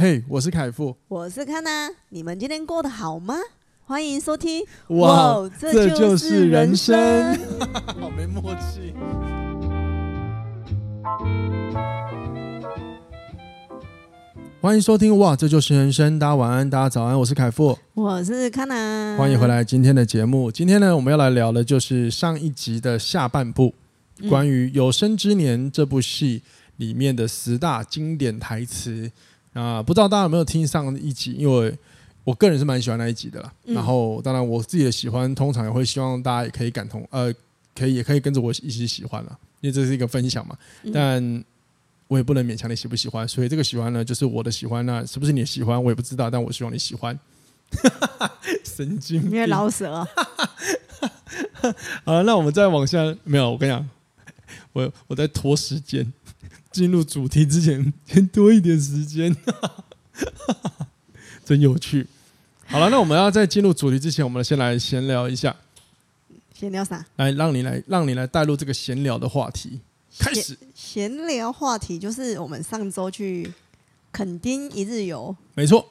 嘿，我是凯富，我是康娜，你们今天过得好吗？欢迎收听。哇，哇这就是人生，好没默契。欢迎收听，哇，这就是人生。大家晚安，大家早安，我是凯富，我是康娜，欢迎回来今天的节目。今天呢，我们要来聊的就是上一集的下半部，嗯、关于《有生之年》这部戏里面的十大经典台词。啊，不知道大家有没有听上一集？因为我个人是蛮喜欢那一集的啦。嗯、然后，当然我自己的喜欢，通常也会希望大家也可以感同，呃，可以也可以跟着我一起喜欢了，因为这是一个分享嘛。嗯、但我也不能勉强你喜不喜欢，所以这个喜欢呢，就是我的喜欢。那是不是你的喜欢，我也不知道。但我希望你喜欢。神经病，因为老舍啊。好，那我们再往下，没有，我跟你讲，我我在拖时间。进入主题之前，先多一点时间，真有趣。好了，那我们要在进入主题之前，我们先来闲聊一下。闲聊啥？来，让你来，让你来带入这个闲聊的话题。开始。闲聊话题就是我们上周去垦丁一日游，没错。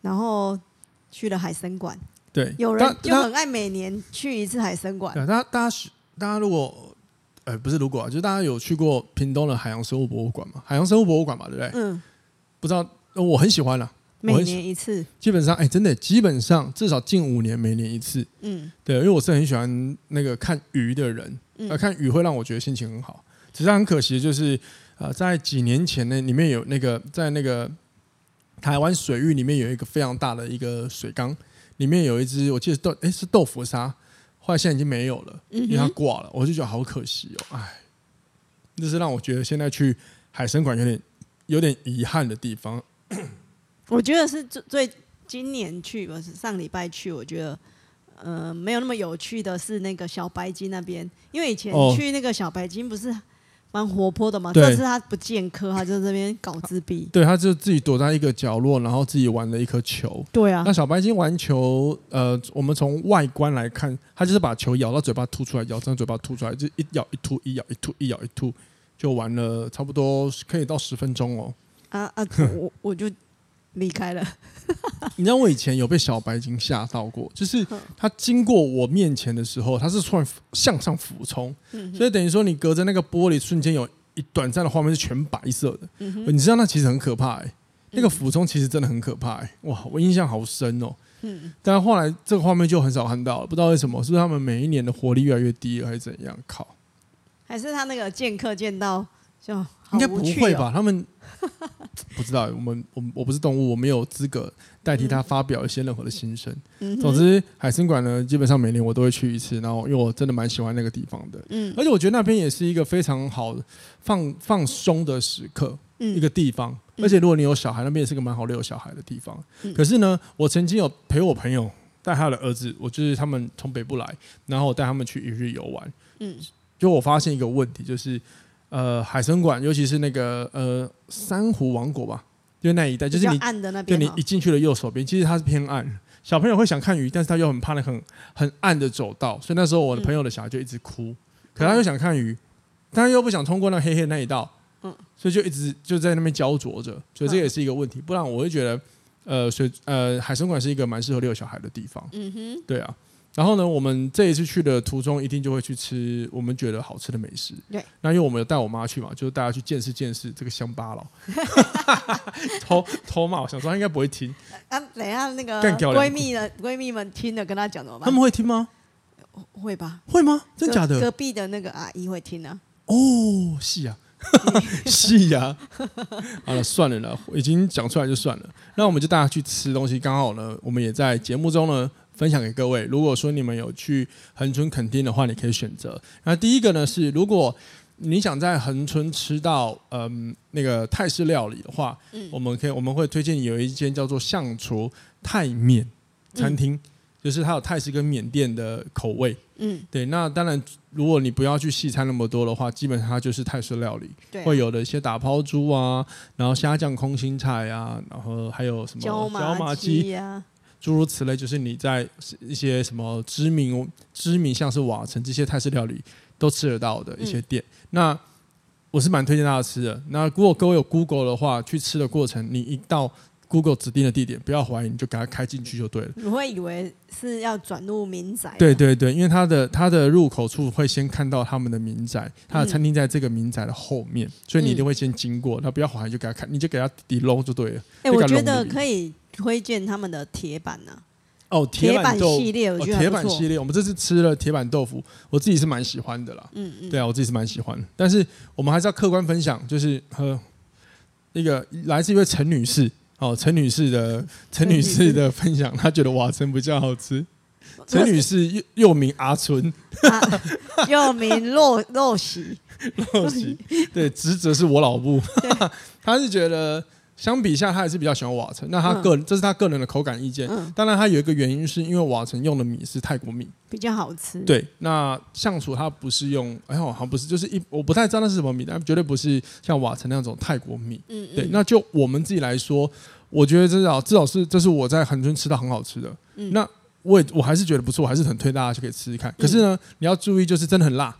然后去了海参馆。对，有人就很爱每年去一次海参馆。对，大家，大家，大家如果。呃，不是，如果啊，就是大家有去过屏东的海洋生物博物馆吗？海洋生物博物馆嘛，对不对？嗯。不知道，我很喜欢了。每年一次。基本上，哎，真的，基本上至少近五年每年一次。嗯。对，因为我是很喜欢那个看鱼的人，呃，看鱼会让我觉得心情很好。只是很可惜，就是呃，在几年前呢，里面有那个在那个台湾水域里面有一个非常大的一个水缸，里面有一只，我记得豆，哎，是豆腐鲨。后来现在已经没有了，因为他挂了，我就觉得好可惜哦，哎，这是让我觉得现在去海参馆有点有点遗憾的地方。我觉得是最最今年去，不是上礼拜去，我觉得呃没有那么有趣的是那个小白鲸那边，因为以前去那个小白鲸不是。蛮活泼的嘛，但是他不见科，他就在这边搞自闭。对，他就自己躲在一个角落，然后自己玩了一颗球。对啊，那小白鲸玩球，呃，我们从外观来看，他就是把球咬到嘴巴吐出来，咬到嘴巴吐出来，就一咬一吐，一咬一吐，一咬一吐，就玩了差不多可以到十分钟哦。啊啊，我我就。离开了，你知道我以前有被小白鲸吓到过，就是它经过我面前的时候，它是突然向上俯冲，所以等于说你隔着那个玻璃，瞬间有一短暂的画面是全白色的。你知道那其实很可怕哎，那个俯冲其实真的很可怕哎，哇，我印象好深哦。嗯。但后来这个画面就很少看到了，不知道为什么，是不是他们每一年的活力越来越低了，还是怎样？靠，还是他那个剑客见到就应该不会吧？他们。不知道，我们我我不是动物，我没有资格代替他发表一些任何的心声。嗯、总之，海参馆呢，基本上每年我都会去一次，然后因为我真的蛮喜欢那个地方的。嗯，而且我觉得那边也是一个非常好放放松的时刻，嗯、一个地方。而且如果你有小孩，那边也是个蛮好遛小孩的地方。嗯、可是呢，我曾经有陪我朋友带他的儿子，我就是他们从北部来，然后我带他们去一日游玩。嗯，就我发现一个问题，就是。呃，海生馆，尤其是那个呃珊瑚王国吧，就那一带，就是你暗的那边，就你一进去的右手边，其实它是偏暗。小朋友会想看鱼，但是他又很怕那很很暗的走道，所以那时候我的朋友的小孩就一直哭。嗯、可他又想看鱼，但他又不想通过那黑黑的那一道，嗯，所以就一直就在那边焦灼着。所以这也是一个问题，不然我会觉得，呃，水呃海生馆是一个蛮适合遛小孩的地方。嗯哼，对啊。然后呢，我们这一次去的途中，一定就会去吃我们觉得好吃的美食。对，那因为我们有带我妈去嘛，就是大家去见识见识这个乡巴佬。偷偷骂，我想说她应该不会听。啊，等一下那个闺蜜的闺蜜们听了，跟她讲怎么办？他们会听吗？会吧？会吗？真假的？隔壁的那个阿姨会听啊。哦，是啊，是啊。好了，算了啦，已经讲出来就算了。那我们就大家去吃东西，刚好呢，我们也在节目中呢。分享给各位。如果说你们有去恒春垦丁的话，你可以选择。那第一个呢是，如果你想在恒春吃到嗯那个泰式料理的话，嗯，我们可以我们会推荐有一间叫做象厨泰缅餐厅，嗯、就是它有泰式跟缅甸的口味。嗯，对。那当然，如果你不要去西餐那么多的话，基本上它就是泰式料理，对啊、会有的一些打抛猪啊，然后虾酱空心菜啊，然后还有什么椒麻鸡呀。诸如此类，就是你在一些什么知名、知名像是瓦城这些泰式料理都吃得到的一些店。嗯、那我是蛮推荐大家吃的。那如果各位有 Google 的话，去吃的过程，你一到 Google 指定的地点，不要怀疑，你就给它开进去就对了。你会以为是要转入民宅？对对对，因为它的它的入口处会先看到他们的民宅，它的餐厅在这个民宅的后面，嗯、所以你一定会先经过。那不要怀疑，就给它看，你就给他底楼就对了。哎、欸，我觉得可以推荐他们的铁板呢、啊。哦，铁板系列，我觉得铁板系列，我们这次吃了铁板豆腐，我自己是蛮喜欢的啦。嗯嗯，对啊，我自己是蛮喜欢。但是我们还是要客观分享，就是和那个来自一位陈女士。哦，陈女士的 陈女士的分享，她觉得瓦城比较好吃。陈女士又又名阿春，啊、又名洛洛喜，洛喜对，职责是我老婆，她是觉得。相比下，他还是比较喜欢瓦城。那他个人，嗯、这是他个人的口感意见。嗯、当然，他有一个原因，是因为瓦城用的米是泰国米，比较好吃。对，那相处他不是用，哎呦，好像不是，就是一，我不太知道那是什么米，但绝对不是像瓦城那种泰国米。嗯嗯。对，那就我们自己来说，我觉得至少至少是这是我在恒春吃到很好吃的。嗯。那我也我还是觉得不错，我还是很推大家去可以吃吃看。可是呢，你要注意，就是真的很辣。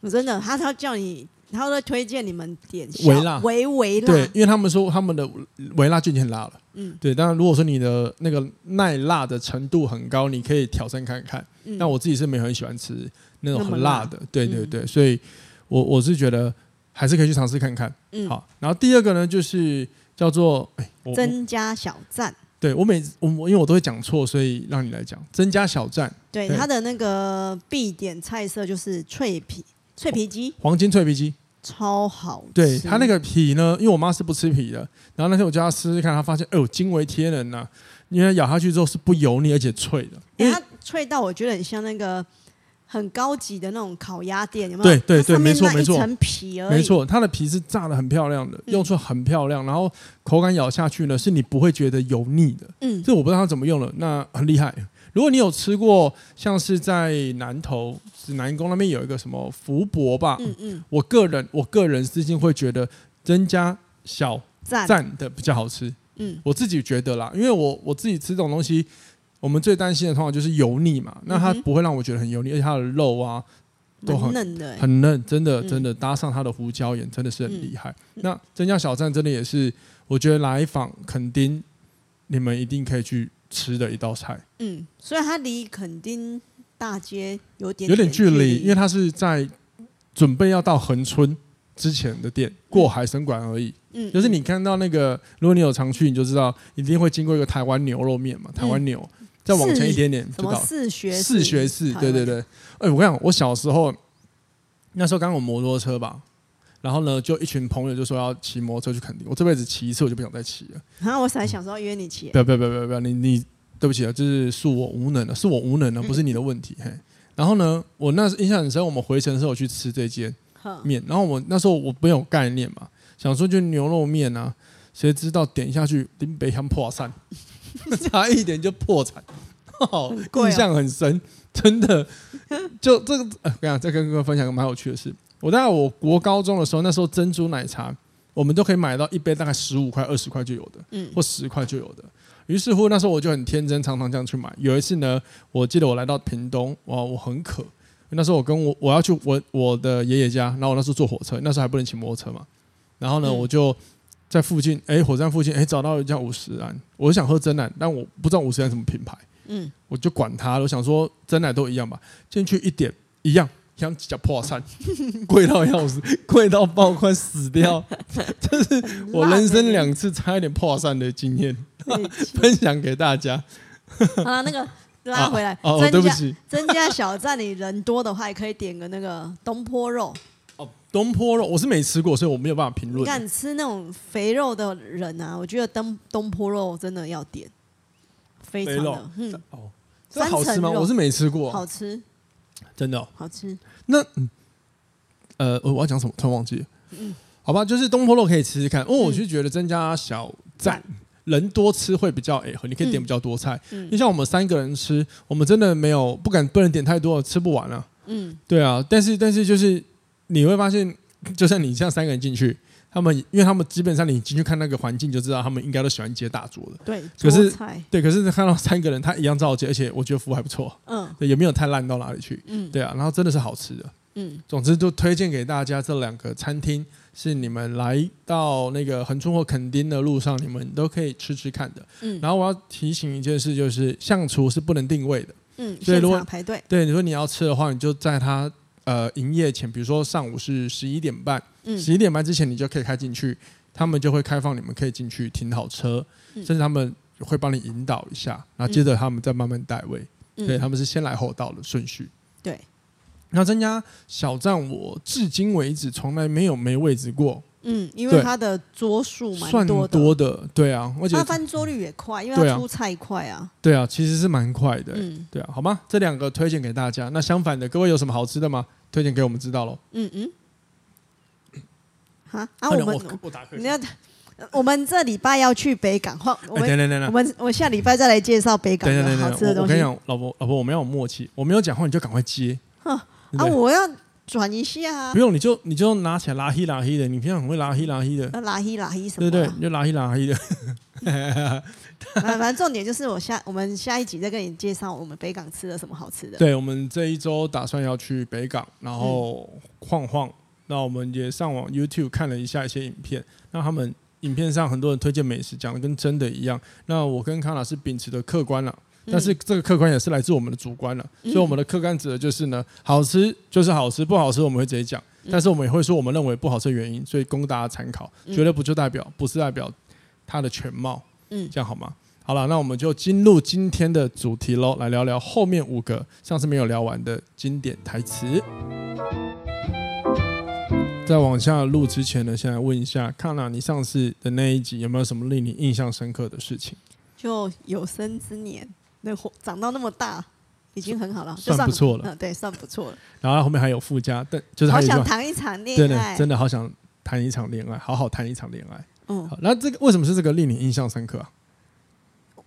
我真的，他他叫你。他会推荐你们点微辣，微微辣，对，因为他们说他们的微辣就已经很辣了，嗯，对。当然，如果说你的那个耐辣的程度很高，你可以挑战看看。嗯、但我自己是没有很喜欢吃那种很辣的，辣对对对，嗯、所以我我是觉得还是可以去尝试看看。嗯，好。然后第二个呢，就是叫做增加小站。对我每我因为我都会讲错，所以让你来讲增加小站。对，它的那个必点菜色就是脆皮。脆皮鸡，黄金脆皮鸡，超好吃。对，它那个皮呢，因为我妈是不吃皮的，然后那天我叫她试试看，她发现，哎呦，惊为天人呐！因为咬下去之后是不油腻而且脆的，因为它脆到我觉得很像那个很高级的那种烤鸭店，有没有？对对对，没错没错，一层皮而已。没错，它的皮是炸的很漂亮的，用处很漂亮，然后口感咬下去呢，是你不会觉得油腻的。嗯，这我不知道它怎么用了，那很厉害。如果你有吃过，像是在南投指南宫那边有一个什么福伯吧，嗯嗯，我个人我个人私心会觉得曾家小赞。的比较好吃，嗯，我自己觉得啦，因为我我自己吃这种东西，我们最担心的通常就是油腻嘛，那它不会让我觉得很油腻，而且它的肉啊都很嫩的，很嫩，真的真的搭上它的胡椒盐真的是很厉害。那曾家小站真的也是，我觉得来访垦丁，你们一定可以去。吃的一道菜，嗯，所以它离垦丁大街有点有点距离，因为它是在准备要到恒春之前的店，过海参馆而已。嗯，就是你看到那个，如果你有常去，你就知道一定会经过一个台湾牛肉面嘛，台湾牛，再往前一点点就到四学四学士，对对对。哎，我跟你讲，我小时候那时候刚有摩托车吧。然后呢，就一群朋友就说要骑摩托车去垦丁。我这辈子骑一次，我就不想再骑了。然后我才想说约你骑。不要不要不要不要！你你对不起啊，就是恕我无能了，是我无能了，不是你的问题。嘿。然后呢，我那时印象很深，我们回程的时候去吃这间面。然后我那时候我没有概念嘛，想说就牛肉面啊，谁知道点下去林北乡破产，差一点就破产，哦印象很深，真的。就这个，呃，跟你讲，再跟各位分享个蛮有趣的事。我在我国高中的时候，那时候珍珠奶茶我们都可以买到一杯大概十五块、二十块就有的，嗯，或十块就有的。于是乎那时候我就很天真，常常这样去买。有一次呢，我记得我来到屏东，哇，我很渴。那时候我跟我我要去我我的爷爷家，然后我那时候坐火车，那时候还不能骑摩托车嘛。然后呢，嗯、我就在附近，哎，火车站附近，哎，找到一家五十岚，我想喝真奶，但我不知道五十岚什么品牌，嗯，我就管他，我想说真奶都一样吧，进去一点一样。像几家破产，贵到要死，贵到爆，快死掉。这是我人生两次差一点破产的经验，分享给大家。好了，那个拉回来。哦，对不起。增加小站里人多的话，也可以点个那个东坡肉。哦，东坡肉我是没吃过，所以我没有办法评论。敢吃那种肥肉的人啊，我觉得东东坡肉真的要点。非常的，嗯，哦，这好吃吗？我是没吃过，好吃。真的、哦、好吃。那呃，我要讲什么？突然忘记了。嗯，好吧，就是东坡肉可以吃吃看。哦，我是觉得增加小站人多吃会比较诶合，你可以点比较多菜。嗯，就像我们三个人吃，我们真的没有不敢不能点太多，吃不完了、啊。嗯，对啊。但是但是就是你会发现，就算你这样三个人进去。他们，因为他们基本上你进去看那个环境就知道，他们应该都喜欢接大桌的。对，可是对，可是看到三个人，他一样照接，而且我觉得服务还不错。嗯，对，也没有太烂到哪里去。嗯，对啊，然后真的是好吃的。嗯，总之就推荐给大家这两个餐厅是你们来到那个横冲或垦丁的路上，你们都可以吃吃看的。嗯，然后我要提醒一件事，就是相厨是不能定位的。嗯，所以如果排队，对你说你要吃的话，你就在他呃营业前，比如说上午是十一点半，嗯，十一点半之前你就可以开进去，他们就会开放你们可以进去停好车，嗯，甚至他们会帮你引导一下，然后接着他们再慢慢带位。嗯，对，他们是先来后到的顺序。对，那增加小站我至今为止从来没有没位置过。嗯，因为它的桌数蛮多的，算多的，对啊，而且它翻桌率也快，因为它出菜快啊。对啊，其实是蛮快的，嗯，对啊，好吗？这两个推荐给大家。那相反的，各位有什么好吃的吗？推荐给我们知道喽。嗯嗯。好啊，我们我你要，我们这礼拜要去北港，换我们我们我下礼拜再来介绍北港的好吃的东西。我跟你讲，老婆老婆，我们要有默契，我没有讲话你就赶快接。啊，我要。转一下啊！不用，你就你就拿起来拉稀拉稀的，你平常很会拉稀拉稀的。拉稀拉稀什么？对对，你就拉稀拉稀的。反正重点就是我下我们下一集再跟你介绍我们北港吃了什么好吃的。对，我们这一周打算要去北港，然后晃晃。嗯、那我们也上网 YouTube 看了一下一些影片，那他们影片上很多人推荐美食，讲的跟真的一样。那我跟康老师秉持的客观了。但是这个客观也是来自我们的主观了，所以我们的客观指的就是呢，好吃就是好吃，不好吃我们会直接讲，但是我们也会说我们认为不好吃的原因，所以供大家参考，绝对不就代表不是代表它的全貌，嗯，这样好吗？好了，那我们就进入今天的主题喽，来聊聊后面五个上次没有聊完的经典台词。在往下录之前呢，先来问一下康娜，你上次的那一集有没有什么令你印象深刻的事情？就有生之年。那长到那么大，已经很好了，算不错了。嗯，对，算不错了。然后后面还有附加，但就是好想谈一场恋爱，真的真的好想谈一场恋爱，好好谈一场恋爱。嗯，好，那这个为什么是这个令你印象深刻啊？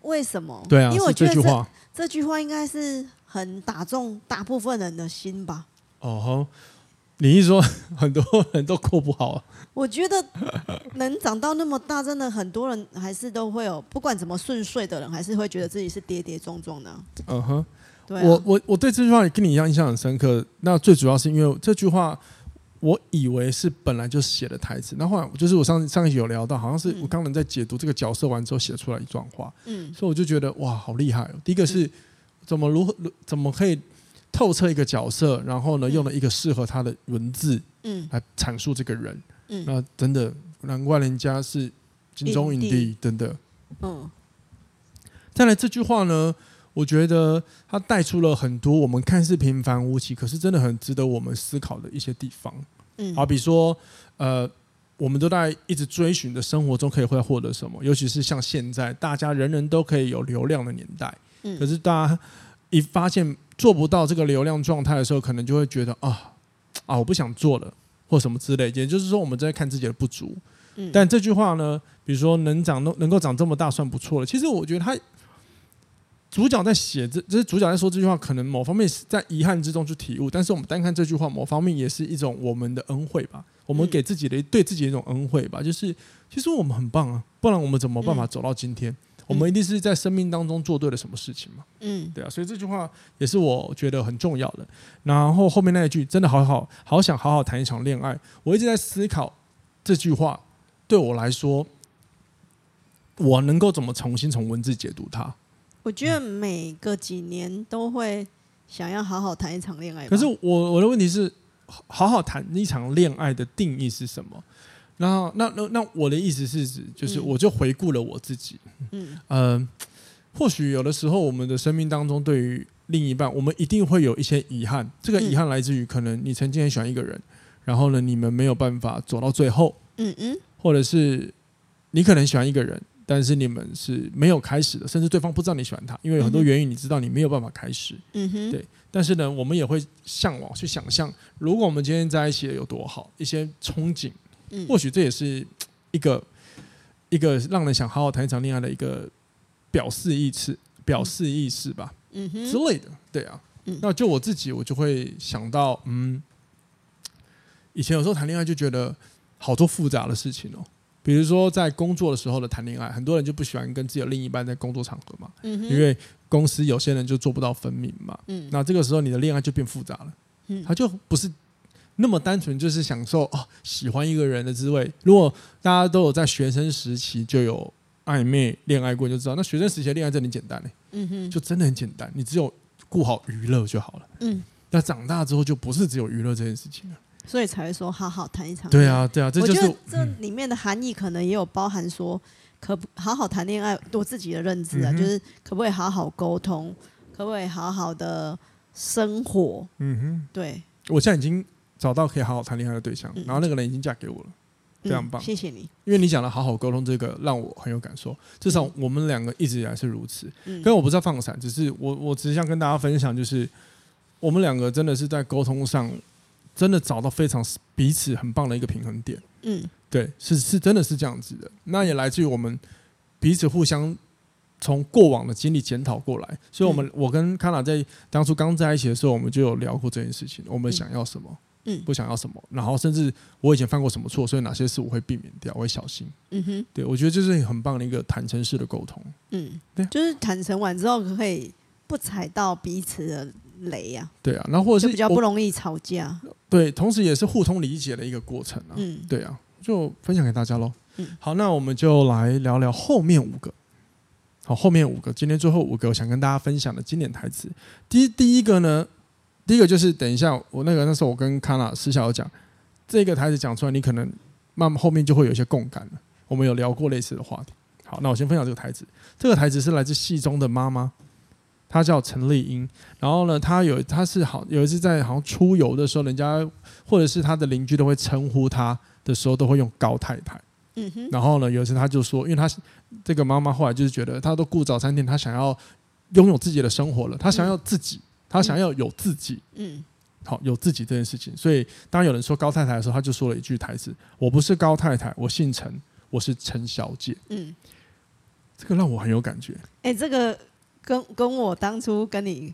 为什么？对啊，因为我觉得这句话，这句话应该是很打中大部分人的心吧。哦吼。你一说很多人都过不好，我觉得能长到那么大，真的很多人还是都会有，不管怎么顺遂的人，还是会觉得自己是跌跌撞撞的。嗯哼，对，我我我对这句话也跟你一样印象很深刻。那最主要是因为这句话，我以为是本来就写的台词，那后来就是我上上一集有聊到，好像是我刚刚在解读这个角色完之后写出来一段话。嗯，所以我就觉得哇，好厉害哦！第一个是怎么如何怎么可以。透彻一个角色，然后呢，用了一个适合他的文字，嗯，来阐述这个人，嗯，那真的难怪人家是金钟影帝，真的，嗯。再来这句话呢，我觉得他带出了很多我们看似平凡无奇，可是真的很值得我们思考的一些地方，嗯，好比说，呃，我们都在一直追寻的生活中可以会获得什么，尤其是像现在大家人人都可以有流量的年代，嗯，可是大家一发现。做不到这个流量状态的时候，可能就会觉得啊啊，我不想做了，或什么之类。也就是说，我们在看自己的不足。嗯。但这句话呢，比如说能长能能够长这么大，算不错了。其实我觉得他主角在写这，就是主角在说这句话，可能某方面是在遗憾之中去体悟。但是我们单看这句话，某方面也是一种我们的恩惠吧。我们给自己的对自己的一种恩惠吧。就是其实我们很棒啊，不然我们怎么办法走到今天？我们一定是在生命当中做对了什么事情嘛？嗯，对啊，所以这句话也是我觉得很重要的。然后后面那一句真的好好好想好好谈一场恋爱，我一直在思考这句话对我来说，我能够怎么重新从文字解读它？我觉得每个几年都会想要好好谈一场恋爱。可是我我的问题是，好好谈一场恋爱的定义是什么？然后，那那那我的意思是指，就是我就回顾了我自己，嗯，呃，或许有的时候我们的生命当中，对于另一半，我们一定会有一些遗憾。这个遗憾来自于可能你曾经很喜欢一个人，然后呢，你们没有办法走到最后，嗯嗯，或者是你可能喜欢一个人，但是你们是没有开始的，甚至对方不知道你喜欢他，因为有很多原因，你知道你没有办法开始，嗯哼，对。但是呢，我们也会向往去想象，如果我们今天在一起了有多好，一些憧憬。或许这也是一个一个让人想好好谈一场恋爱的一个表示意思，表示意思吧，嗯。哼。之类的，对啊。那就我自己，我就会想到，嗯，以前有时候谈恋爱就觉得好多复杂的事情哦，比如说在工作的时候的谈恋爱，很多人就不喜欢跟自己的另一半在工作场合嘛，嗯哼，因为公司有些人就做不到分明嘛，嗯，那这个时候你的恋爱就变复杂了，嗯，他就不是。那么单纯就是享受哦喜欢一个人的滋味。如果大家都有在学生时期就有暧昧恋爱过，就知道那学生时期的恋爱真的很简单嘞，嗯哼，就真的很简单，你只有顾好娱乐就好了，嗯。那长大之后就不是只有娱乐这件事情了，所以才会说好好谈一场。对啊，对啊，这就是我觉得这里面的含义可能也有包含说，可不好好谈恋爱，我自己的认知啊，嗯、就是可不可以好好沟通，可不可以好好的生活？嗯哼，对。我现在已经找到可以好好谈恋爱的对象，嗯、然后那个人已经嫁给我了，非常棒，谢谢你。因为你讲的好好沟通这个让我很有感受，至少我们两个一直以来是如此。嗯，跟我不是要放闪，只是我我只是想跟大家分享，就是我们两个真的是在沟通上真的找到非常彼此很棒的一个平衡点。嗯，对，是是真的是这样子的。那也来自于我们彼此互相。从过往的经历检讨过来，所以我们、嗯、我跟康娜在当初刚在一起的时候，我们就有聊过这件事情。我们想要什么，嗯，不想要什么，然后甚至我以前犯过什么错，所以哪些事我会避免掉，我会小心。嗯哼，对，我觉得这是很棒的一个坦诚式的沟通。嗯，对，就是坦诚完之后可以不踩到彼此的雷呀、啊。对啊，然后或者是比较不容易吵架。对，同时也是互通理解的一个过程啊。嗯，对啊，就分享给大家喽。嗯，好，那我们就来聊聊后面五个。好，后面五个，今天最后五个，我想跟大家分享的经典台词。第一，第一个呢，第一个就是等一下，我那个那时候我跟康娜私下有讲，这个台词讲出来，你可能慢慢后面就会有一些共感了。我们有聊过类似的话题。好，那我先分享这个台词。这个台词是来自戏中的妈妈，她叫陈丽英。然后呢，她有她是好有一次在好像出游的时候，人家或者是她的邻居都会称呼她的时候，都会用高太太。嗯。然后呢，有一次她就说，因为她。这个妈妈后来就是觉得，她都顾早餐店，她想要拥有自己的生活了，她想要自己，她想要有自己，嗯，好，有自己这件事情。所以当有人说高太太的时候，他就说了一句台词：“我不是高太太，我姓陈，我是陈小姐。”嗯，这个让我很有感觉。哎，这个跟跟我当初跟你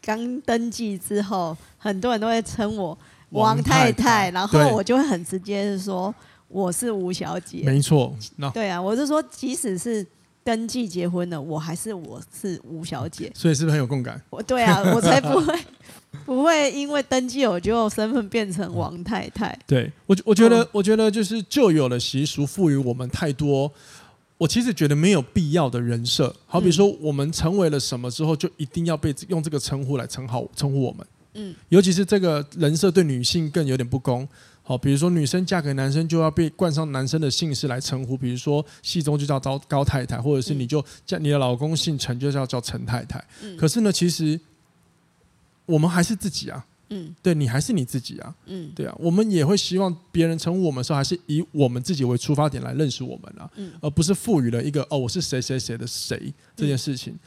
刚登记之后，很多人都会称我王太太，太太然后我就会很直接的说。我是吴小姐，没错。对啊，我是说，即使是登记结婚了，我还是我是吴小姐。所以是不是很有共感？我对啊，我才不会 不会因为登记我就身份变成王太太。对我，我觉得，我觉得就是旧有的习俗赋予我们太多，我其实觉得没有必要的人设。好比说，我们成为了什么之后，就一定要被用这个称呼来称号称呼我们。嗯，尤其是这个人设对女性更有点不公。好，比如说女生嫁给男生就要被冠上男生的姓氏来称呼，比如说戏中就叫高高太太，或者是你就叫你的老公姓陈，就叫叫陈太太。嗯、可是呢，其实我们还是自己啊。嗯，对，你还是你自己啊。嗯，对啊，我们也会希望别人称呼我们的时候，还是以我们自己为出发点来认识我们啊。嗯，而不是赋予了一个哦，我是谁谁谁的谁这件事情。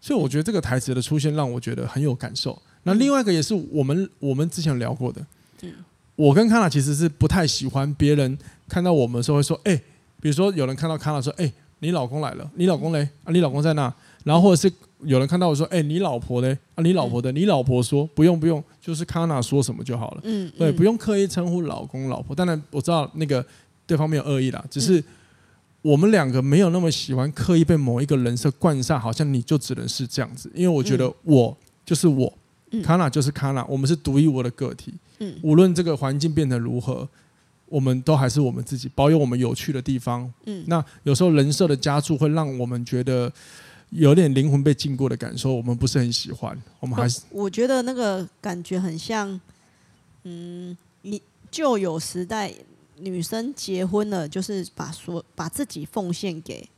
所以我觉得这个台词的出现让我觉得很有感受。那另外一个也是我们我们之前聊过的。嗯。我跟康娜其实是不太喜欢别人看到我们的时候会说，哎，比如说有人看到康娜说，哎，你老公来了，你老公嘞？啊，你老公在那？然后或者是有人看到我说，哎，你老婆嘞？啊，你老婆的？你老婆说不用不用，就是康娜说什么就好了。嗯，对，不用刻意称呼老公老婆。当然我知道那个对方没有恶意啦，只是我们两个没有那么喜欢刻意被某一个人设冠上，好像你就只能是这样子。因为我觉得我就是我，康娜就是康娜，我们是独一无二的个体。嗯，无论这个环境变得如何，我们都还是我们自己，保有我们有趣的地方。嗯，那有时候人设的加注会让我们觉得有点灵魂被禁锢的感受，我们不是很喜欢。我们还是我觉得那个感觉很像，嗯，你旧有时代女生结婚了，就是把所把自己奉献给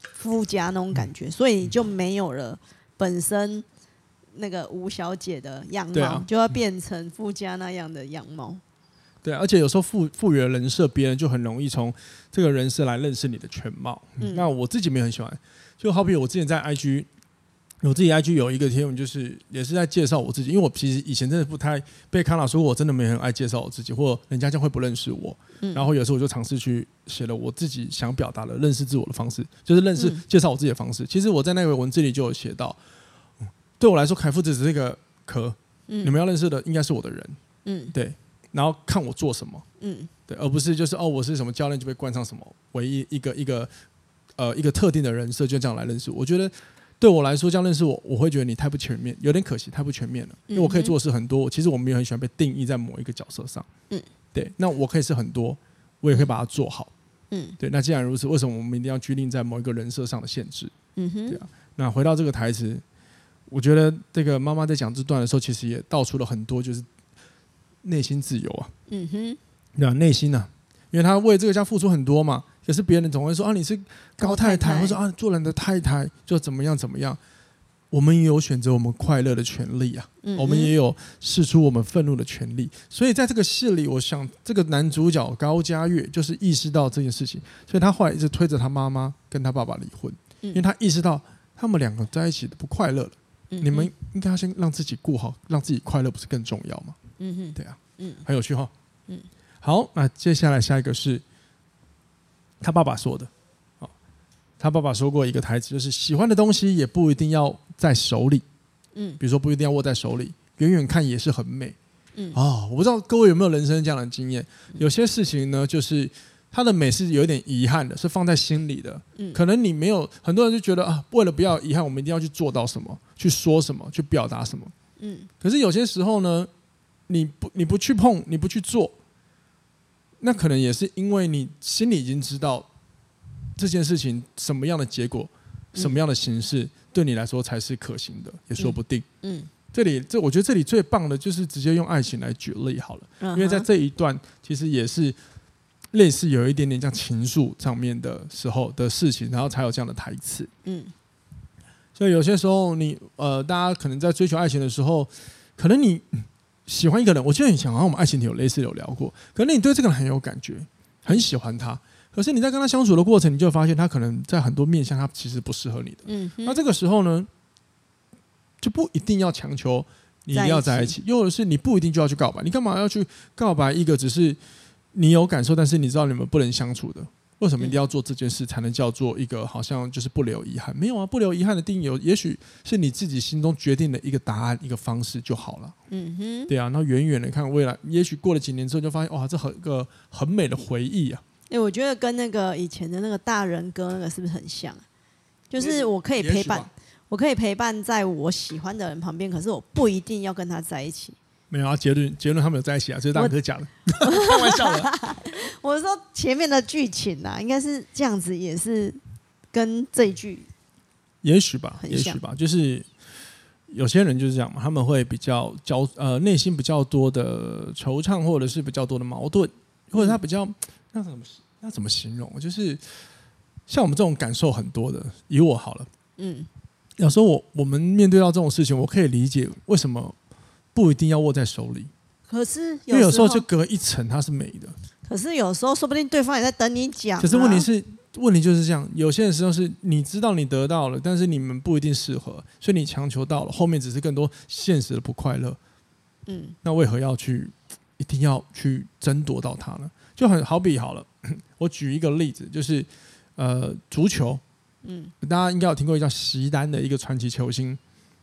夫家那种感觉，所以你就没有了本身。那个吴小姐的样貌，啊、就要变成富家那样的样貌。对，而且有时候赋赋予了人设，别人就很容易从这个人设来认识你的全貌。嗯、那我自己没有很喜欢，就好比我之前在 IG，我自己 IG 有一个贴文，就是也是在介绍我自己，因为我其实以前真的不太被康老说我真的没很爱介绍我自己，或人家将会不认识我。嗯、然后有时候我就尝试去写了我自己想表达的认识自我的方式，就是认识、嗯、介绍我自己的方式。其实我在那个文字里就有写到。对我来说，凯夫子只是一个壳。嗯、你们要认识的应该是我的人。嗯，对。然后看我做什么。嗯，对，而不是就是哦，我是什么教练就被冠上什么唯一一个一个呃一个特定的人设，就这样来认识我。我觉得对我来说，这样认识我，我会觉得你太不全面，有点可惜，太不全面了。因为我可以做的事很多，其实我们也很喜欢被定义在某一个角色上。嗯，对，那我可以是很多，我也可以把它做好。嗯，对，那既然如此，为什么我们一定要拘泥在某一个人设上的限制？嗯哼，对啊。那回到这个台词，我觉得这个妈妈在讲这段的时候，其实也道出了很多，就是内心自由啊。嗯哼，对啊，内心呢、啊，因为她为这个家付出很多嘛。可是别人总会说啊，你是高太太，或者说啊，做人的太太就怎么样怎么样。我们也有选择我们快乐的权利啊，我们也有释出我们愤怒的权利。所以在这个戏里，我想这个男主角高嘉岳就是意识到这件事情，所以他后来一直推着他妈妈跟他爸爸离婚，因为他意识到他们两个在一起的不快乐了。你们应该要先让自己过好，让自己快乐不是更重要吗？嗯哼，对啊，嗯，很有趣哈。嗯，好，那接下来下一个是。他爸爸说的，他爸爸说过一个台词，就是喜欢的东西也不一定要在手里，嗯，比如说不一定要握在手里，远远看也是很美，嗯，哦，我不知道各位有没有人生这样的经验，有些事情呢，就是它的美是有点遗憾的，是放在心里的，嗯，可能你没有，很多人就觉得啊，为了不要遗憾，我们一定要去做到什么，去说什么，去表达什么，嗯，可是有些时候呢，你不你不去碰，你不去做。那可能也是因为你心里已经知道这件事情什么样的结果，什么样的形式对你来说才是可行的，也说不定。嗯，这里这我觉得这里最棒的就是直接用爱情来举例好了，因为在这一段其实也是类似有一点点像情愫上面的时候的事情，然后才有这样的台词。嗯，所以有些时候你呃，大家可能在追求爱情的时候，可能你。喜欢一个人，我记得以前好像我们爱情里有类似有聊过。可能你对这个人很有感觉，很喜欢他，可是你在跟他相处的过程，你就发现他可能在很多面向，他其实不适合你的。嗯，那这个时候呢，就不一定要强求你一定要在一起，又或者是你不一定就要去告白。你干嘛要去告白一个只是你有感受，但是你知道你们不能相处的？为什么一定要做这件事才能叫做一个好像就是不留遗憾？没有啊，不留遗憾的定义有，也许是你自己心中决定的一个答案、一个方式就好了。嗯哼，对啊，那远远的看未来，也许过了几年之后就发现，哇，这很一个很美的回忆啊。哎、欸，我觉得跟那个以前的那个大人哥那个是不是很像？就是我可以陪伴，我可以陪伴在我喜欢的人旁边，可是我不一定要跟他在一起。没有啊，结论结论他们有在一起啊，这是大哥讲的，开玩笑的。我说前面的剧情啊，应该是这样子，也是跟这一句，也许吧，也许吧，就是有些人就是这样嘛，他们会比较焦呃，内心比较多的惆怅，或者是比较多的矛盾，或者他比较那怎么那怎么形容？就是像我们这种感受很多的，以我好了，嗯，有时候我我们面对到这种事情，我可以理解为什么。不一定要握在手里，可是因为有时候就隔一层，它是美的。可是有时候说不定对方也在等你讲。可是问题是，问题就是这样，有些时候是你知道你得到了，但是你们不一定适合，所以你强求到了，后面只是更多现实的不快乐。嗯，那为何要去一定要去争夺到它呢？就很好比好了，我举一个例子，就是呃足球，嗯，大家应该有听过一个叫席丹的一个传奇球星。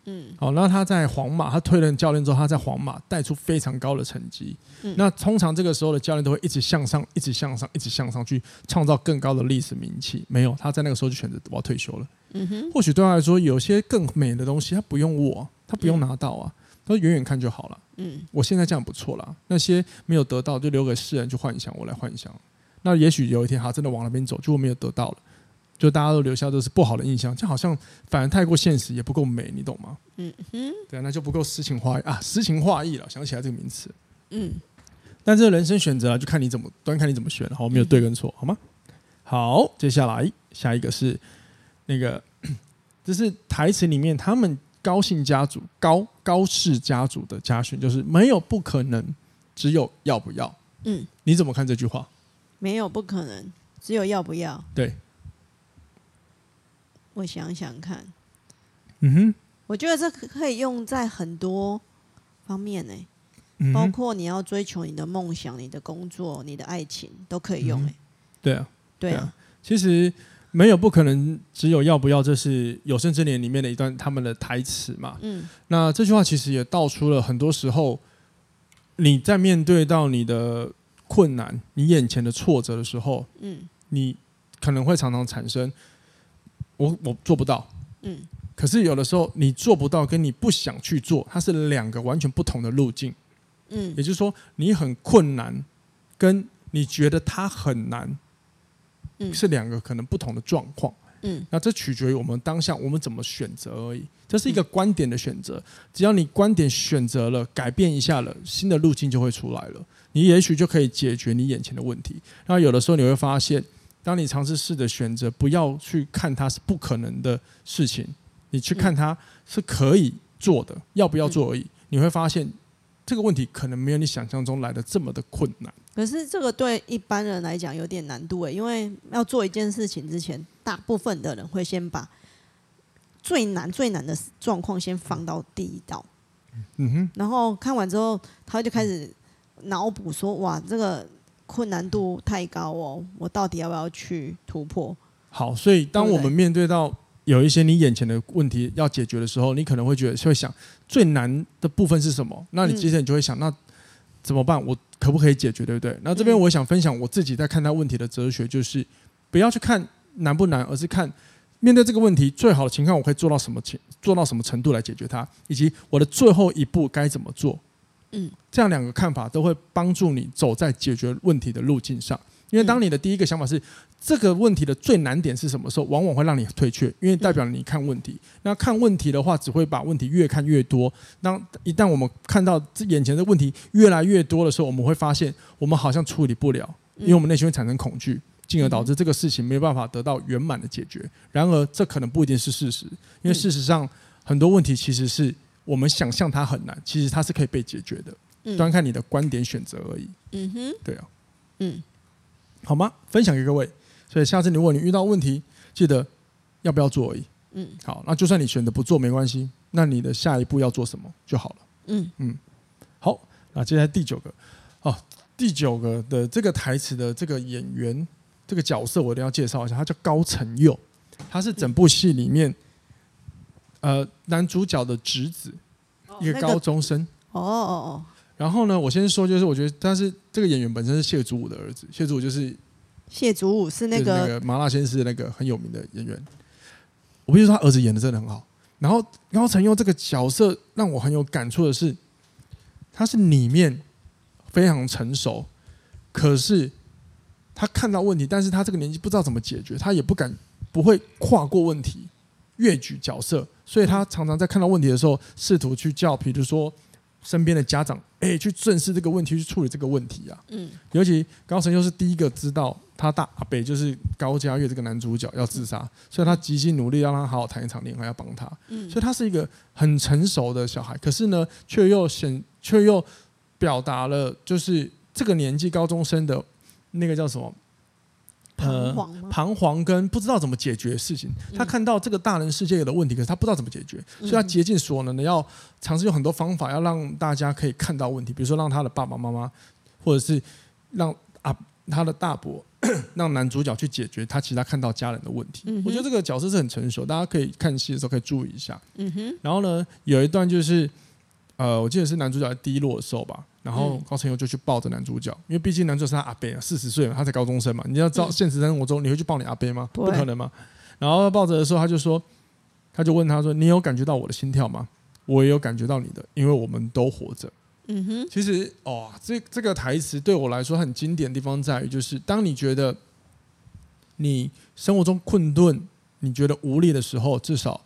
嗯，好，那他在皇马，他退任教练之后，他在皇马带出非常高的成绩。嗯，那通常这个时候的教练都会一直向上，一直向上，一直向上去创造更高的历史名气。没有，他在那个时候就选择我要退休了。嗯哼，或许对他来说，有些更美的东西，他不用握，他不用拿到啊，他远远看就好了。嗯，我现在这样不错了。那些没有得到，就留给世人去幻想，我来幻想。那也许有一天，他真的往那边走，就没有得到了。就大家都留下都是不好的印象，就好像反而太过现实，也不够美，你懂吗？嗯哼，对，那就不够诗情画意啊，诗情画意了，想起来这个名词。嗯，但这个人生选择啊，就看你怎么端，看你怎么选，好，没有对跟错，好吗？好，接下来下一个是那个，这是台词里面他们高姓家族高高氏家族的家训，就是没有不可能，只有要不要。嗯，你怎么看这句话？没有不可能，只有要不要。对。我想想看，嗯哼，我觉得这可以用在很多方面呢，包括你要追求你的梦想、你的工作、你的爱情，都可以用哎。对啊，对啊，其实没有不可能，只有要不要。这是《有生之年》里面的一段他们的台词嘛。嗯，那这句话其实也道出了很多时候你在面对到你的困难、你眼前的挫折的时候，嗯，你可能会常常产生。我我做不到，嗯，可可是有的时候你做不到，跟你不想去做，它是两个完全不同的路径。嗯，也就是说，你很困难，跟你觉得它很难，嗯，是两个可能不同的状况。嗯，那这取决于我们当下我们怎么选择而已。这是一个观点的选择，只要你观点选择了，改变一下了，新的路径就会出来了。你也许就可以解决你眼前的问题。然后有的时候你会发现，当你尝试试着选择，不要去看它是不可能的事情，你去看它是可以做的，要不要做而已。你会发现这个问题可能没有你想象中来的这么的困难。可是这个对一般人来讲有点难度诶，因为要做一件事情之前，大部分的人会先把最难最难的状况先放到第一道，嗯哼，然后看完之后，他就开始脑补说：“哇，这个困难度太高哦，我到底要不要去突破？”好，所以当我们面对到有一些你眼前的问题要解决的时候，你可能会觉得会想最难的部分是什么？那你接着你就会想那。怎么办？我可不可以解决？对不对？那这边我想分享我自己在看待问题的哲学，就是不要去看难不难，而是看面对这个问题最好的情况，我可以做到什么情，做到什么程度来解决它，以及我的最后一步该怎么做。嗯，这样两个看法都会帮助你走在解决问题的路径上。因为当你的第一个想法是这个问题的最难点是什么时候，往往会让你退却，因为代表你看问题。那看问题的话，只会把问题越看越多。当一旦我们看到眼前的问题越来越多的时候，我们会发现我们好像处理不了，因为我们内心会产生恐惧，进而导致这个事情没有办法得到圆满的解决。然而，这可能不一定是事实，因为事实上很多问题其实是我们想象它很难，其实它是可以被解决的，端看你的观点选择而已。嗯哼，对啊，嗯。好吗？分享给各位。所以下次如果你遇到问题，记得要不要做而已。嗯，好，那就算你选择不做没关系，那你的下一步要做什么就好了。嗯嗯，好，那接下来第九个，哦，第九个的这个台词的这个演员这个角色，我一定要介绍一下，他叫高成佑，他是整部戏里面呃男主角的侄子，一个高中生。哦哦哦。然后呢，我先说，就是我觉得但是这个演员本身是谢祖武的儿子，谢祖武就是谢祖武是那个那个麻辣鲜师那个很有名的演员。我必须说他儿子演的真的很好。然后高成佑这个角色让我很有感触的是，他是里面非常成熟，可是他看到问题，但是他这个年纪不知道怎么解决，他也不敢不会跨过问题，越举角色，所以他常常在看到问题的时候，试图去叫，比如说。身边的家长，哎、欸，去正视这个问题，去处理这个问题啊。嗯，尤其高成又是第一个知道他大阿伯就是高嘉岳这个男主角要自杀，所以他极尽努力让他好好谈一场恋爱，要帮他。嗯，所以他是一个很成熟的小孩，可是呢，却又显，却又表达了就是这个年纪高中生的那个叫什么？呃，彷徨跟不知道怎么解决事情，他看到这个大人世界有的问题，可是他不知道怎么解决，所以他竭尽所能的要尝试用很多方法，要让大家可以看到问题，比如说让他的爸爸妈妈，或者是让啊他的大伯，让男主角去解决他其他看到家人的问题。我觉得这个角色是很成熟，大家可以看戏的时候可以注意一下。嗯哼。然后呢，有一段就是，呃，我记得是男主角低落的时候吧。然后高成佑就去抱着男主角，因为毕竟男主角是他阿伯啊，四十岁了，他才高中生嘛。你要知道现实生活中你会去抱你阿伯吗？不可能嘛。然后抱着的时候，他就说，他就问他说：“你有感觉到我的心跳吗？”我也有感觉到你的，因为我们都活着。嗯哼。其实哦，这这个台词对我来说很经典的地方在于，就是当你觉得你生活中困顿，你觉得无力的时候，至少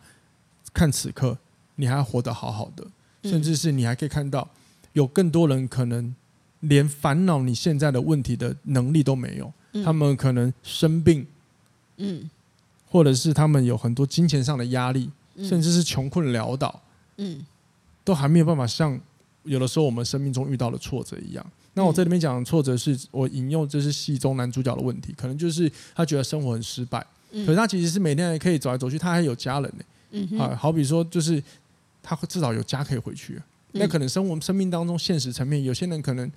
看此刻，你还活得好好的，甚至是你还可以看到。有更多人可能连烦恼你现在的问题的能力都没有，嗯、他们可能生病，嗯，或者是他们有很多金钱上的压力，嗯、甚至是穷困潦倒，嗯，都还没有办法像有的时候我们生命中遇到的挫折一样。那我这里面讲的挫折是我引用这是戏中男主角的问题，可能就是他觉得生活很失败，嗯、可是他其实是每天还可以走来走去，他还有家人呢，啊，好比说就是他至少有家可以回去。那可能生活生命当中现实层面，有些人可能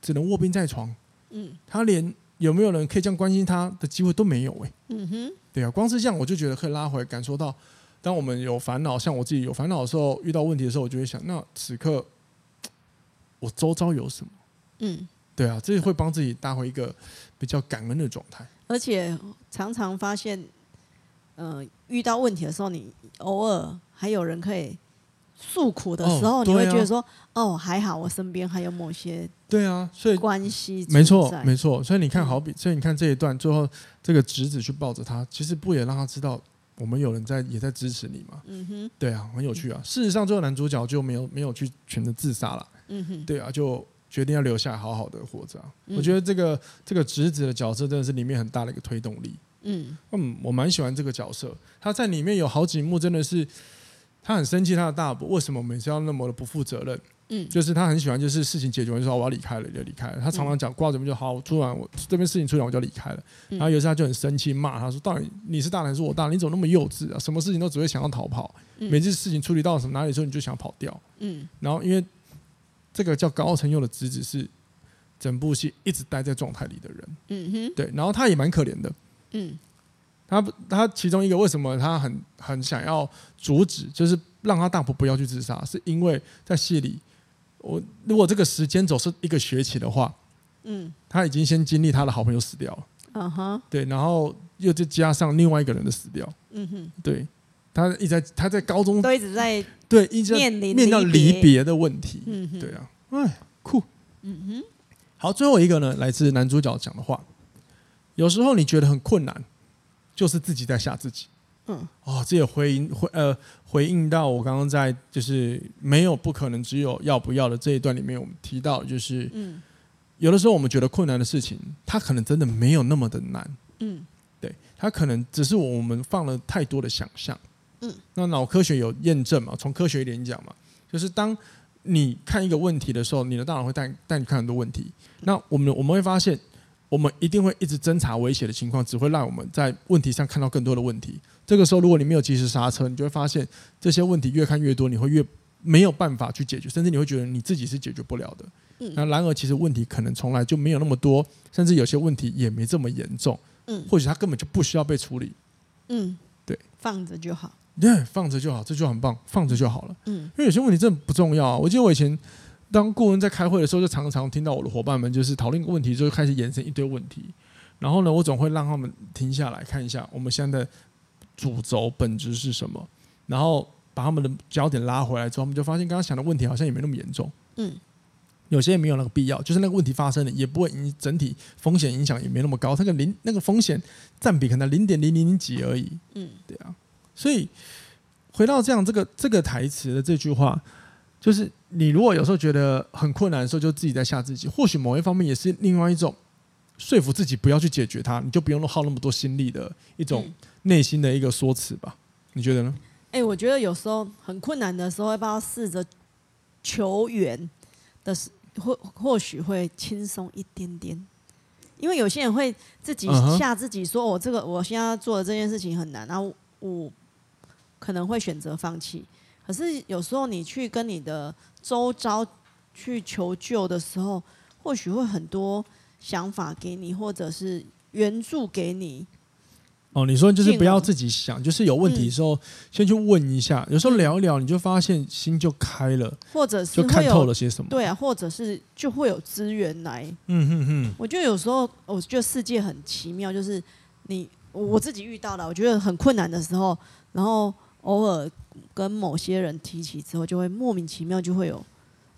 只能卧病在床，嗯，他连有没有人可以这样关心他的机会都没有哎，嗯哼，对啊，光是这样我就觉得可以拉回来感受到，当我们有烦恼，像我自己有烦恼的时候，遇到问题的时候，我就会想，那此刻我周遭有什么？嗯，对啊，这会帮自己带回一个比较感恩的状态。而且常常发现，呃，遇到问题的时候，你偶尔还有人可以诉苦的时候，哦、你会觉得说，哦，还好，我身边还有某些对啊，所以关系没错没错。所以你看，好比，所以你看这一段最后，这个侄子去抱着他，其实不也让他知道，我们有人在也在支持你吗？嗯哼，对啊，很有趣啊。事实上，最后男主角就没有没有去选择自杀了。嗯哼，对啊，就决定要留下来，好好的活着、啊。嗯、我觉得这个这个侄子的角色真的是里面很大的一个推动力。嗯嗯，我蛮喜欢这个角色。他在里面有好几幕，真的是他很生气他的大伯为什么每次要那么的不负责任。嗯，就是他很喜欢，就是事情解决完就说我要离开了，就离开了。他常常讲挂着边就好，我做完我这边事情处理完我就离开了。然后有时候他就很生气，骂他说：“到底你是大人还是我大人？你怎么那么幼稚啊？什么事情都只会想要逃跑，每次事情处理到什么哪里的时候你就想跑掉。”嗯，然后因为这个叫高成佑的侄子是整部戏一直待在状态里的人。嗯哼，对，然后他也蛮可怜的。嗯。他他其中一个为什么他很很想要阻止，就是让他大伯不要去自杀，是因为在戏里，我如果这个时间轴是一个学期的话，嗯，他已经先经历他的好朋友死掉了，嗯哼，对，然后又再加上另外一个人的死掉，嗯哼，对，他一直在他在高中都一直在对一直在面临面到离别的问题，嗯哼，对啊，哎，酷，嗯哼，好，最后一个呢，来自男主角讲的话，有时候你觉得很困难。就是自己在吓自己，嗯，哦，这也回应回呃回应到我刚刚在就是没有不可能，只有要不要的这一段里面，我们提到就是，嗯，有的时候我们觉得困难的事情，它可能真的没有那么的难，嗯，对，它可能只是我们放了太多的想象，嗯，那脑科学有验证嘛？从科学一点讲嘛，就是当你看一个问题的时候，你的大脑会带带你看很多问题，那我们我们会发现。我们一定会一直侦查威胁的情况，只会让我们在问题上看到更多的问题。这个时候，如果你没有及时刹车，你就会发现这些问题越看越多，你会越没有办法去解决，甚至你会觉得你自己是解决不了的。嗯。那然而，其实问题可能从来就没有那么多，甚至有些问题也没这么严重。嗯。或许它根本就不需要被处理。嗯。对。放着就好。对，放着就好，这就很棒，放着就好了。嗯。因为有些问题真的不重要啊。我记得我以前。当顾问在开会的时候，就常常听到我的伙伴们就是讨论一个问题，就开始延伸一堆问题。然后呢，我总会让他们停下来看一下我们现在的主轴本质是什么，然后把他们的焦点拉回来之后，我们就发现刚刚想的问题好像也没那么严重。嗯，有些也没有那个必要，就是那个问题发生了，也不会影整体风险影响也没那么高，那个零那个风险占比可能零点零零零几而已。嗯，对啊。所以回到这样这个这个台词的这句话。就是你如果有时候觉得很困难的时候，就自己在吓自己。或许某一方面也是另外一种说服自己不要去解决它，你就不用耗那么多心力的一种内心的一个说辞吧？你觉得呢？哎、欸，我觉得有时候很困难的时候，要不要试着求援的是，或或许会轻松一点点。因为有些人会自己吓自己，说我这个我现在做的这件事情很难，然后我可能会选择放弃。可是有时候你去跟你的周遭去求救的时候，或许会很多想法给你，或者是援助给你。哦，你说就是不要自己想，就是有问题的时候先去问一下。有时候聊一聊，你就发现心就开了，或者是就看透了些什么。对啊，或者是就会有资源来。嗯哼哼。我觉得有时候，我觉得世界很奇妙，就是你我自己遇到了，我觉得很困难的时候，然后偶尔。跟某些人提起之后，就会莫名其妙就会有，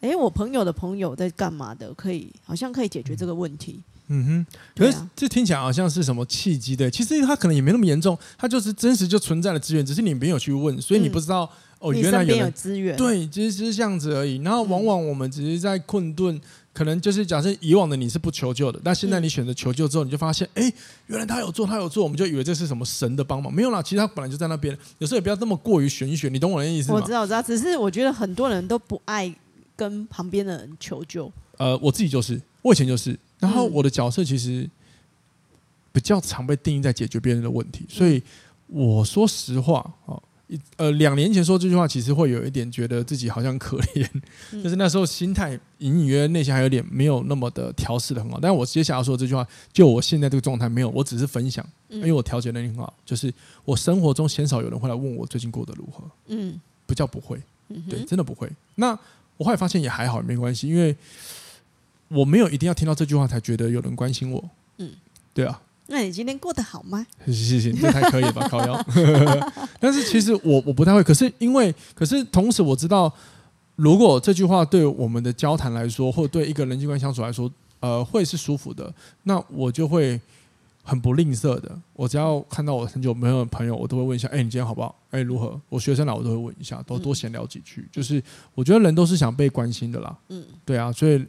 哎、欸，我朋友的朋友在干嘛的？可以，好像可以解决这个问题。嗯哼，可是这听起来好像是什么契机的？其实他可能也没那么严重，他就是真实就存在的资源，只是你没有去问，所以你不知道、嗯、哦，原来有资源。对，其实只是这样子而已。然后往往我们只是在困顿。可能就是假设以往的你是不求救的，但现在你选择求救之后，你就发现，哎，原来他有做，他有做，我们就以为这是什么神的帮忙，没有啦，其实他本来就在那边。有时候也不要这么过于玄学，你懂我的意思吗？我知道，我知道，只是我觉得很多人都不爱跟旁边的人求救。呃，我自己就是，我以前就是，然后我的角色其实比较常被定义在解决别人的问题，所以我说实话啊。一呃，两年前说这句话，其实会有一点觉得自己好像可怜，嗯、就是那时候心态隐隐约约内心还有点没有那么的调试的很好。但我接下来说这句话，就我现在这个状态没有，我只是分享，因为我调节能力很好。就是我生活中鲜少有人会来问我最近过得如何，嗯，不叫不会，对，真的不会。那我后来发现也还好，没关系，因为我没有一定要听到这句话才觉得有人关心我，嗯，对啊。那你今天过得好吗？行行行，这还可以吧，靠腰。但是其实我我不太会，可是因为可是同时我知道，如果这句话对我们的交谈来说，或者对一个人际关系相处来说，呃，会是舒服的，那我就会很不吝啬的。我只要看到我很久没有的朋友，我都会问一下：哎，你今天好不好？哎，如何？我学生来我都会问一下，都多闲聊几句。就是我觉得人都是想被关心的啦。嗯，对啊，所以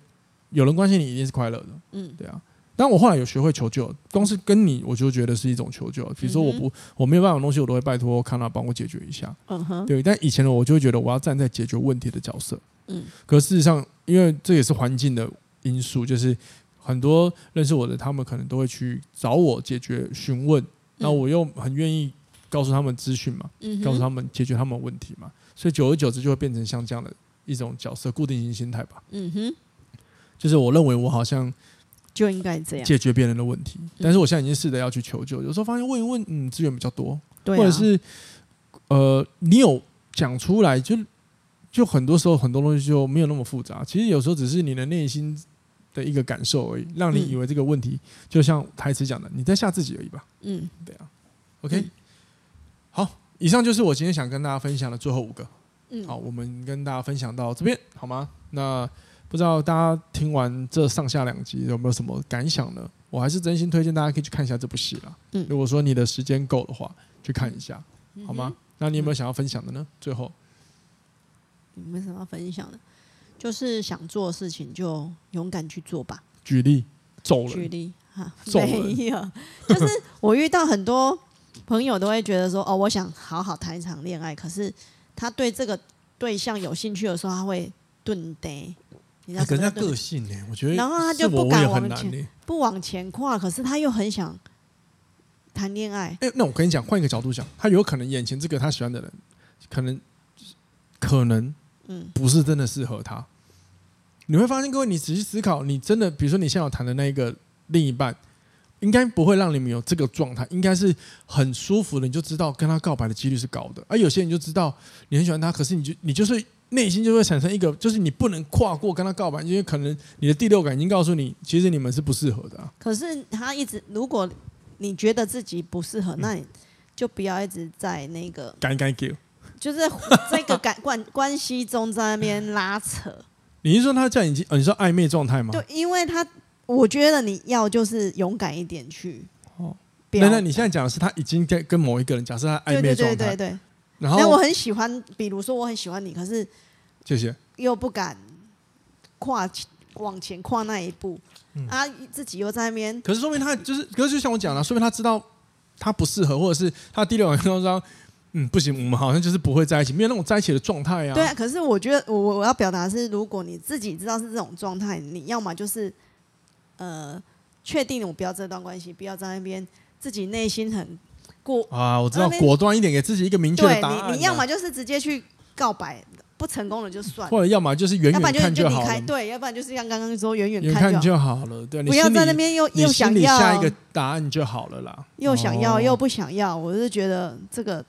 有人关心你一定是快乐的。嗯，对啊。但我后来有学会求救，光是跟你，我就觉得是一种求救。比如说，我不我没有办法的东西，我都会拜托康纳帮我解决一下。嗯哼，对。但以前的我就会觉得我要站在解决问题的角色。嗯。可事实上，因为这也是环境的因素，就是很多认识我的，他们可能都会去找我解决询问，那我又很愿意告诉他们资讯嘛，告诉他们解决他们问题嘛，所以久而久之就会变成像这样的一种角色固定型心态吧。嗯哼。就是我认为我好像。就应该这样解决别人的问题，但是我现在已经试着要去求救。有时候发现问一问，嗯，资源比较多，或者是呃，你有讲出来，就就很多时候很多东西就没有那么复杂。其实有时候只是你的内心的一个感受而已，让你以为这个问题就像台词讲的，你在吓自己而已吧。嗯，对啊。OK，好，以上就是我今天想跟大家分享的最后五个。嗯，好，我们跟大家分享到这边好吗？那。不知道大家听完这上下两集有没有什么感想呢？我还是真心推荐大家可以去看一下这部戏啦。嗯，如果说你的时间够的话，去看一下，好吗？那你有没有想要分享的呢？最后，没什么要分享的，就是想做的事情就勇敢去做吧。举例，走了。举例哈，没有，就是我遇到很多朋友都会觉得说，哦，我想好好谈一场恋爱，可是他对这个对象有兴趣的时候，他会顿呆。你跟他个性呢？我觉得，然后他就不敢往前，不往前跨。可是他又很想谈恋爱。哎，那我跟你讲，换一个角度讲，他有可能眼前这个他喜欢的人，可能可能嗯，不是真的适合他。你会发现，各位，你仔细思考，你真的，比如说你现在有谈的那一个另一半，应该不会让你们有这个状态，应该是很舒服的。你就知道跟他告白的几率是高的。而有些人就知道你很喜欢他，可是你就你就是。内心就会产生一个，就是你不能跨过跟他告白，因为可能你的第六感已经告诉你，其实你们是不适合的啊。可是他一直，如果你觉得自己不适合，那你就不要一直在那个，该该给，就是这个感关关系中在那边拉扯。你是说他在已经，你说暧昧状态吗？对，因为他，我觉得你要就是勇敢一点去。哦，那那你现在讲的是他已经在跟某一个人，假设他暧昧状态，对对对对对。然后我很喜欢，比如说我很喜欢你，可是谢谢，又不敢跨往前跨那一步，嗯、啊，自己又在那边。可是说明他就是，可是就像我讲了，说明他知道他不适合，或者是他第六感当中，嗯，不行，我们好像就是不会在一起，没有那种在一起的状态啊。对啊，可是我觉得我我要表达的是，如果你自己知道是这种状态，你要么就是呃，确定我不要这段关系，不要在那边自己内心很。果啊，我知道，果断一点，给自己一个明确的答案你你要么就是直接去告白，不成功了就算；或者要么就是远远看就好了。对，要不然就是像刚刚说远远看，看就好了。对，不要在那边又又想要下一个答案就好了啦。又想要又不想要，我是觉得这个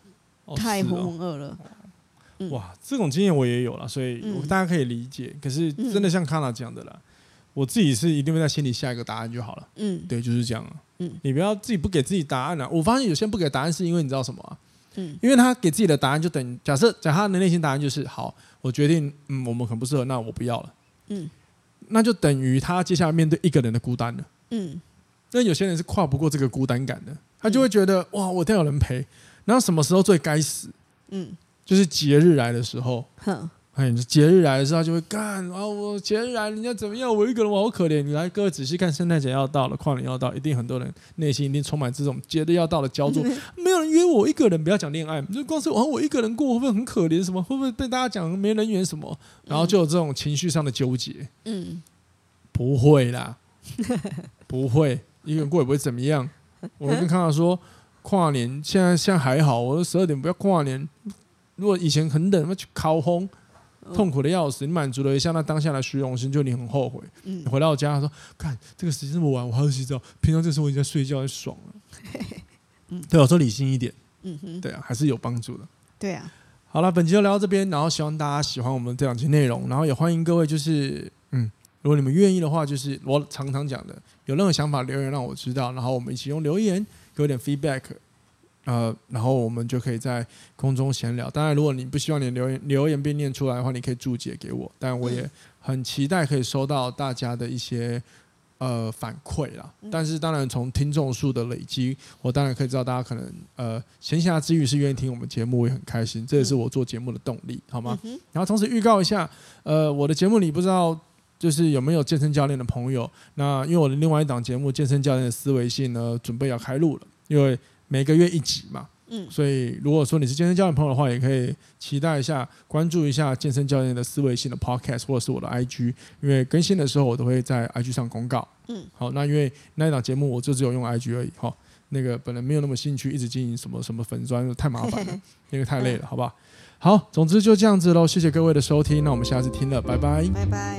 太浑浑噩了。哇，这种经验我也有了，所以我大家可以理解。可是真的像康娜讲的啦，我自己是一定会在心里下一个答案就好了。嗯，对，就是这样。嗯，你不要自己不给自己答案啊！我发现有些人不给答案是因为你知道什么啊？嗯，因为他给自己的答案就等于假设，假设他的内心答案就是好，我决定，嗯，我们很不适合，那我不要了。嗯，那就等于他接下来面对一个人的孤单了。嗯，那有些人是跨不过这个孤单感的，他就会觉得哇，我一定要有人陪，然后什么时候最该死？嗯，就是节日来的时候。哼。哎，节日来的时候就会干啊！我节日来，人家怎么样？我一个人，我好可怜。你来，各位仔细看，圣诞节要到了，跨年要到，一定很多人内心一定充满这种节日要到的焦灼。没有人约我一个人，不要讲恋爱，就光是我我一个人过，会不会很可怜？什么会不会被大家讲没人缘？什么？然后就有这种情绪上的纠结。嗯，不会啦，不会，一个人过也不会怎么样。我跟康康说，跨年现在现在还好，我说十二点不要跨年。如果以前很冷，那去烤红。痛苦的要死，你满足了一下那当下的虚荣心，就你很后悔。嗯、你回到家说：“看这个时间这么晚，我还要洗澡。平常这时候我已经在睡觉，很爽了。嗯”对，我说理性一点。嗯哼，对啊，还是有帮助的。对啊。好了，本期就聊到这边，然后希望大家喜欢我们这两期内容，然后也欢迎各位就是嗯如果你们愿意的话，就是我常常讲的，有任何想法留言让我知道，然后我们一起用留言给我点 feedback，呃，然后我们就可以在空中闲聊。当然，如果你不希望你留言留言被念出来的话，你可以注解给我。但我也很期待可以收到大家的一些呃反馈啦。但是当然，从听众数的累积，我当然可以知道大家可能呃闲暇之余是愿意听我们节目，我也很开心。这也是我做节目的动力，好吗？然后同时预告一下，呃，我的节目里不知道。就是有没有健身教练的朋友？那因为我的另外一档节目《健身教练的思维性》呢，准备要开录了。因为每个月一集嘛，嗯，所以如果说你是健身教练朋友的话，也可以期待一下，关注一下《健身教练的思维性》的 Podcast 或者是我的 IG，因为更新的时候我都会在 IG 上公告。嗯，好，那因为那一档节目我就只有用 IG 而已，哈，那个本来没有那么兴趣一直经营什么什么粉砖，太麻烦了，那个太累了，好不好？好，总之就这样子喽，谢谢各位的收听，那我们下次听了，拜拜，拜拜。